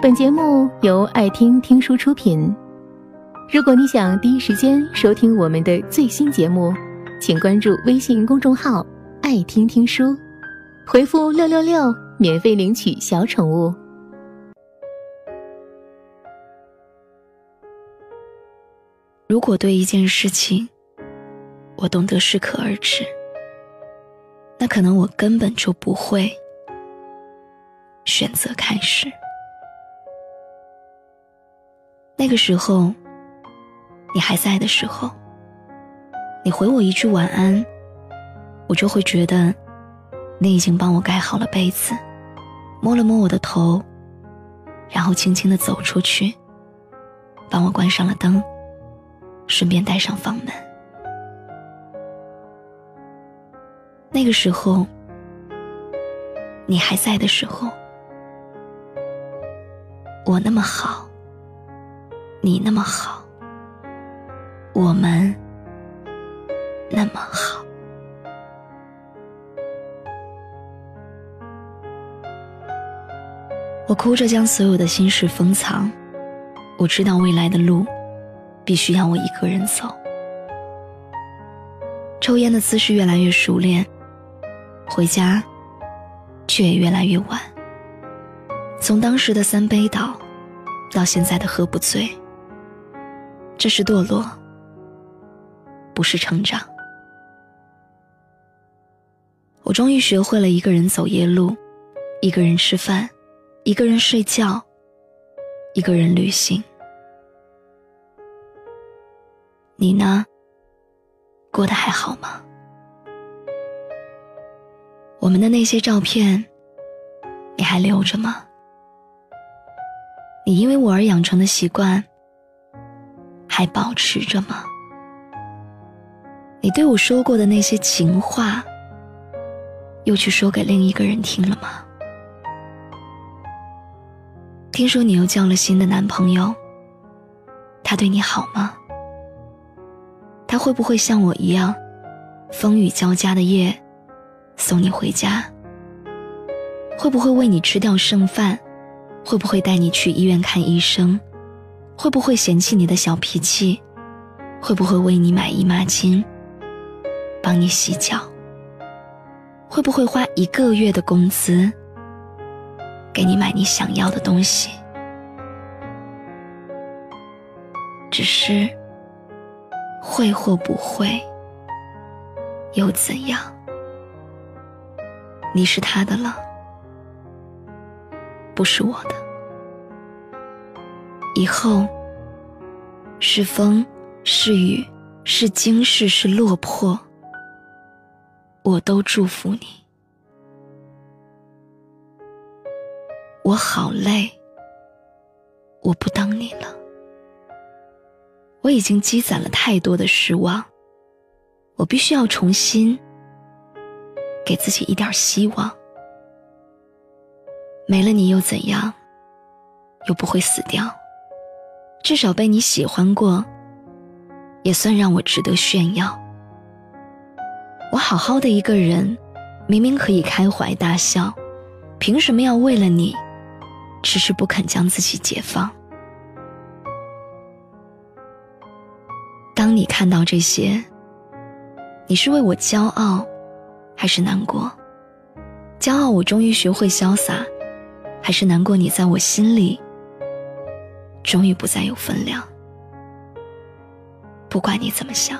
本节目由爱听听书出品。如果你想第一时间收听我们的最新节目，请关注微信公众号“爱听听书”，回复“六六六”免费领取小宠物。如果对一件事情，我懂得适可而止，那可能我根本就不会选择开始。那个时候，你还在的时候，你回我一句晚安，我就会觉得你已经帮我盖好了被子，摸了摸我的头，然后轻轻的走出去，帮我关上了灯，顺便带上房门。那个时候，你还在的时候，我那么好。你那么好，我们那么好。我哭着将所有的心事封藏，我知道未来的路必须要我一个人走。抽烟的姿势越来越熟练，回家却也越来越晚。从当时的三杯倒，到现在的喝不醉。这是堕落，不是成长。我终于学会了一个人走夜路，一个人吃饭，一个人睡觉，一个人旅行。你呢？过得还好吗？我们的那些照片，你还留着吗？你因为我而养成的习惯。还保持着吗？你对我说过的那些情话，又去说给另一个人听了吗？听说你又交了新的男朋友，他对你好吗？他会不会像我一样，风雨交加的夜送你回家？会不会为你吃掉剩饭？会不会带你去医院看医生？会不会嫌弃你的小脾气？会不会为你买姨妈巾，帮你洗脚？会不会花一个月的工资给你买你想要的东西？只是会或不会，又怎样？你是他的了，不是我的。以后，是风，是雨，是惊世，是落魄，我都祝福你。我好累，我不等你了。我已经积攒了太多的失望，我必须要重新给自己一点希望。没了你又怎样？又不会死掉。至少被你喜欢过，也算让我值得炫耀。我好好的一个人，明明可以开怀大笑，凭什么要为了你，迟迟不肯将自己解放？当你看到这些，你是为我骄傲，还是难过？骄傲我终于学会潇洒，还是难过你在我心里？终于不再有分量。不管你怎么想，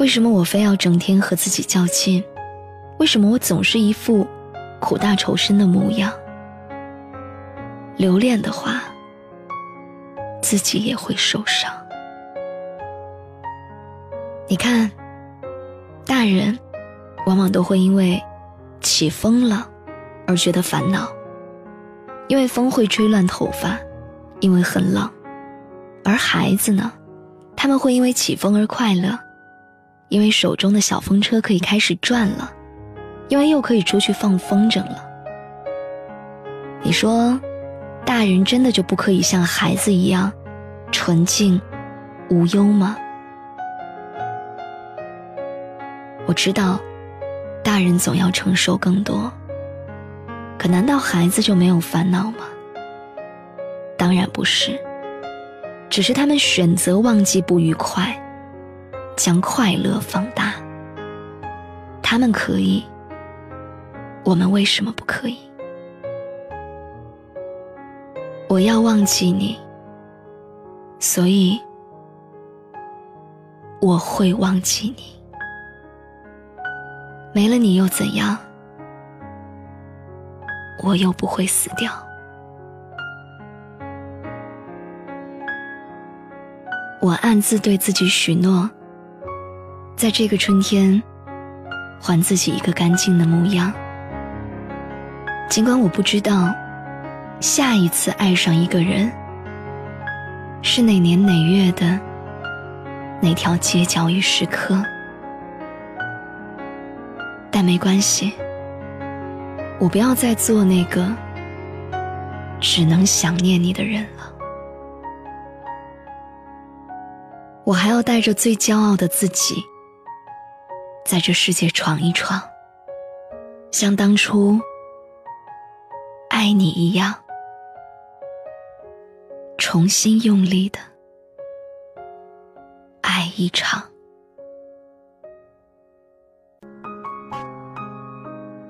为什么我非要整天和自己较劲？为什么我总是一副苦大仇深的模样？留恋的话，自己也会受伤。你看，大人往往都会因为起风了而觉得烦恼。因为风会吹乱头发，因为很冷；而孩子呢，他们会因为起风而快乐，因为手中的小风车可以开始转了，因为又可以出去放风筝了。你说，大人真的就不可以像孩子一样纯净无忧吗？我知道，大人总要承受更多。可难道孩子就没有烦恼吗？当然不是，只是他们选择忘记不愉快，将快乐放大。他们可以，我们为什么不可以？我要忘记你，所以我会忘记你。没了你又怎样？我又不会死掉。我暗自对自己许诺，在这个春天，还自己一个干净的模样。尽管我不知道，下一次爱上一个人，是哪年哪月的哪条街角与时刻，但没关系，我不要再做那个只能想念你的人了。我还要带着最骄傲的自己，在这世界闯一闯，像当初爱你一样，重新用力的爱一场。